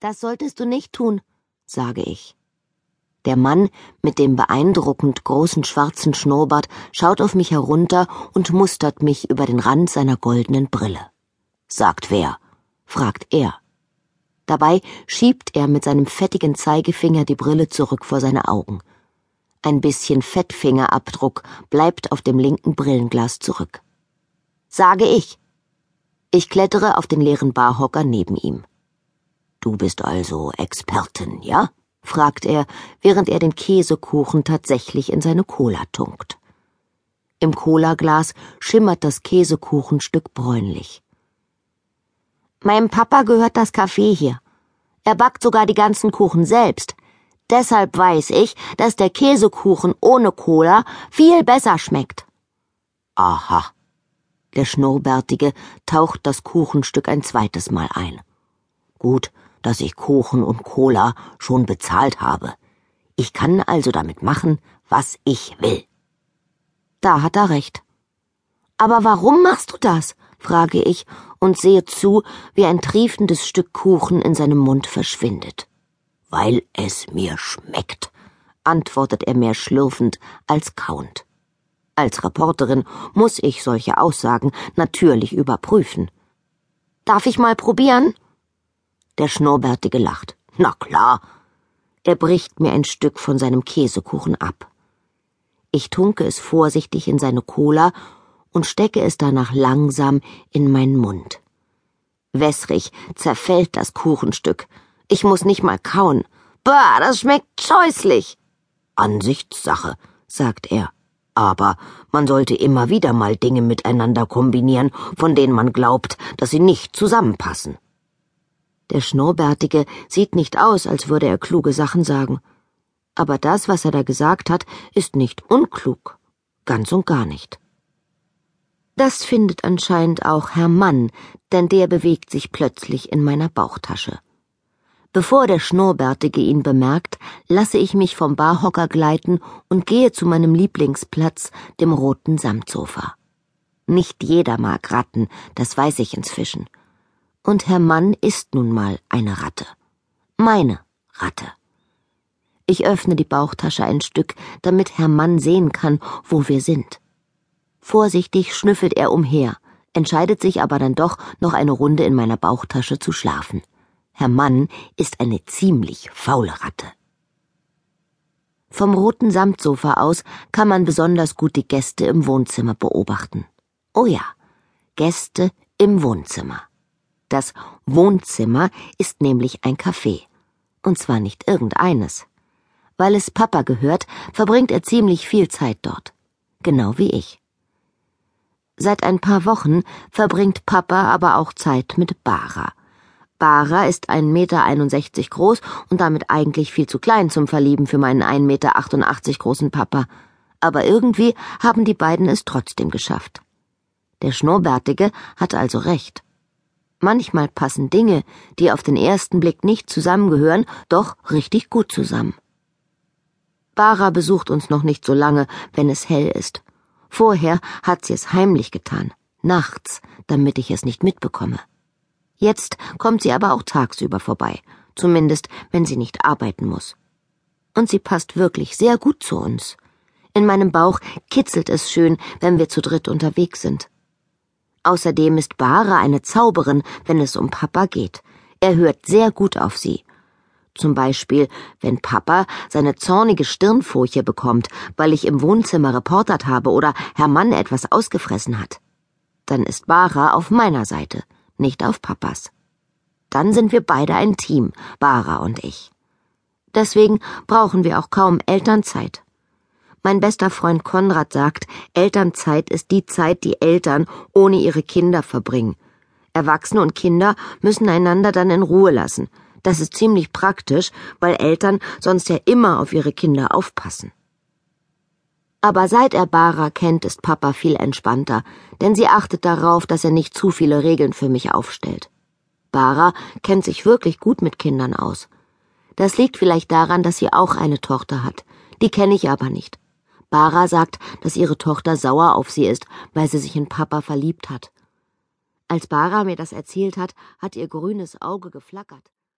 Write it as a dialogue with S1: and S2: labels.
S1: Das solltest du nicht tun, sage ich. Der Mann mit dem beeindruckend großen schwarzen Schnurrbart schaut auf mich herunter und mustert mich über den Rand seiner goldenen Brille. Sagt wer? fragt er. Dabei schiebt er mit seinem fettigen Zeigefinger die Brille zurück vor seine Augen. Ein bisschen Fettfingerabdruck bleibt auf dem linken Brillenglas zurück. Sage ich. Ich klettere auf den leeren Barhocker neben ihm. Du bist also Expertin, ja? fragt er, während er den Käsekuchen tatsächlich in seine Cola tunkt. Im Colaglas schimmert das Käsekuchenstück bräunlich. Meinem Papa gehört das Kaffee hier. Er backt sogar die ganzen Kuchen selbst. Deshalb weiß ich, dass der Käsekuchen ohne Cola viel besser schmeckt. Aha. Der Schnurrbärtige taucht das Kuchenstück ein zweites Mal ein. Gut, dass ich Kuchen und Cola schon bezahlt habe. Ich kann also damit machen, was ich will. Da hat er recht. Aber warum machst du das? frage ich und sehe zu, wie ein triefendes Stück Kuchen in seinem Mund verschwindet. Weil es mir schmeckt, antwortet er mehr schlürfend als kauend. Als Reporterin muss ich solche Aussagen natürlich überprüfen. Darf ich mal probieren? Der Schnurrbärtige lacht. Na klar. Er bricht mir ein Stück von seinem Käsekuchen ab. Ich tunke es vorsichtig in seine Cola und stecke es danach langsam in meinen Mund. Wässrig zerfällt das Kuchenstück. Ich muss nicht mal kauen. Bah, das schmeckt scheußlich. Ansichtssache, sagt er. Aber man sollte immer wieder mal Dinge miteinander kombinieren, von denen man glaubt, dass sie nicht zusammenpassen. Der Schnurrbärtige sieht nicht aus, als würde er kluge Sachen sagen. Aber das, was er da gesagt hat, ist nicht unklug. Ganz und gar nicht. Das findet anscheinend auch Herr Mann, denn der bewegt sich plötzlich in meiner Bauchtasche. Bevor der Schnurrbärtige ihn bemerkt, lasse ich mich vom Barhocker gleiten und gehe zu meinem Lieblingsplatz, dem roten Samtsofa. Nicht jeder mag Ratten, das weiß ich inzwischen und Herr Mann ist nun mal eine Ratte. Meine Ratte. Ich öffne die Bauchtasche ein Stück, damit Herr Mann sehen kann, wo wir sind. Vorsichtig schnüffelt er umher, entscheidet sich aber dann doch, noch eine Runde in meiner Bauchtasche zu schlafen. Herr Mann ist eine ziemlich faule Ratte. Vom roten Samtsofa aus kann man besonders gut die Gäste im Wohnzimmer beobachten. Oh ja, Gäste im Wohnzimmer. Das Wohnzimmer ist nämlich ein Café. Und zwar nicht irgendeines. Weil es Papa gehört, verbringt er ziemlich viel Zeit dort. Genau wie ich. Seit ein paar Wochen verbringt Papa aber auch Zeit mit Bara. Bara ist 1,61 Meter groß und damit eigentlich viel zu klein zum Verlieben für meinen 1,88 Meter großen Papa. Aber irgendwie haben die beiden es trotzdem geschafft. Der Schnurrbärtige hat also recht. Manchmal passen Dinge, die auf den ersten Blick nicht zusammengehören, doch richtig gut zusammen. Bara besucht uns noch nicht so lange, wenn es hell ist. Vorher hat sie es heimlich getan, nachts, damit ich es nicht mitbekomme. Jetzt kommt sie aber auch tagsüber vorbei, zumindest wenn sie nicht arbeiten muss. Und sie passt wirklich sehr gut zu uns. In meinem Bauch kitzelt es schön, wenn wir zu dritt unterwegs sind. Außerdem ist Bara eine Zauberin, wenn es um Papa geht. Er hört sehr gut auf sie. Zum Beispiel, wenn Papa seine zornige Stirnfurche bekommt, weil ich im Wohnzimmer reportert habe oder Herr Mann etwas ausgefressen hat. Dann ist Bara auf meiner Seite, nicht auf Papas. Dann sind wir beide ein Team, Bara und ich. Deswegen brauchen wir auch kaum Elternzeit. Mein bester Freund Konrad sagt, Elternzeit ist die Zeit, die Eltern ohne ihre Kinder verbringen. Erwachsene und Kinder müssen einander dann in Ruhe lassen. Das ist ziemlich praktisch, weil Eltern sonst ja immer auf ihre Kinder aufpassen. Aber seit er Bara kennt, ist Papa viel entspannter, denn sie achtet darauf, dass er nicht zu viele Regeln für mich aufstellt. Bara kennt sich wirklich gut mit Kindern aus. Das liegt vielleicht daran, dass sie auch eine Tochter hat. Die kenne ich aber nicht. Bara sagt, dass ihre Tochter sauer auf sie ist, weil sie sich in Papa verliebt hat. Als Bara mir das erzählt hat, hat ihr grünes Auge geflackert.